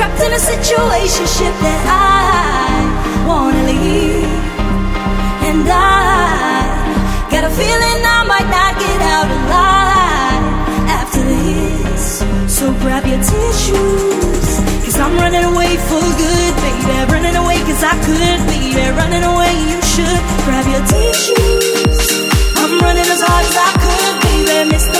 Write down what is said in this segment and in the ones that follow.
trapped in a situationship that I wanna leave. And I got a feeling I might not get out alive after this. So grab your tissues. Cause I'm running away for good, baby. Running away cause I could, baby. Running away, you should grab your tissues. I'm running as hard as I could, baby. Miss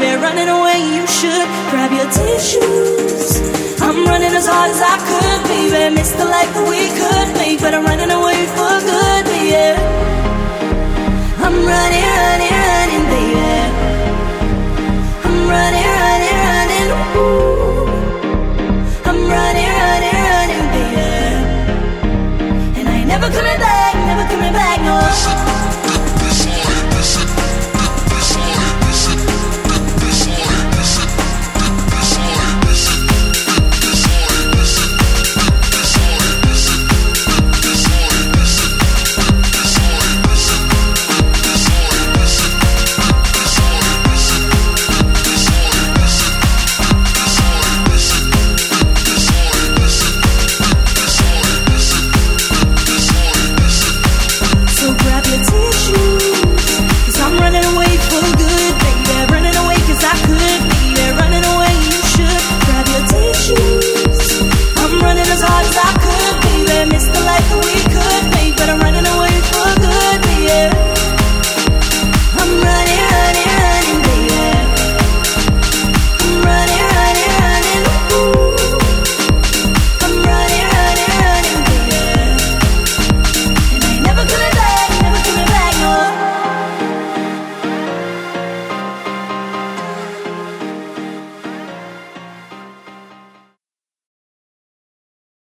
baby. Running away, you should grab your tissues. I'm running as hard as I could, baby. Miss the life that we could make, but I'm running away for good,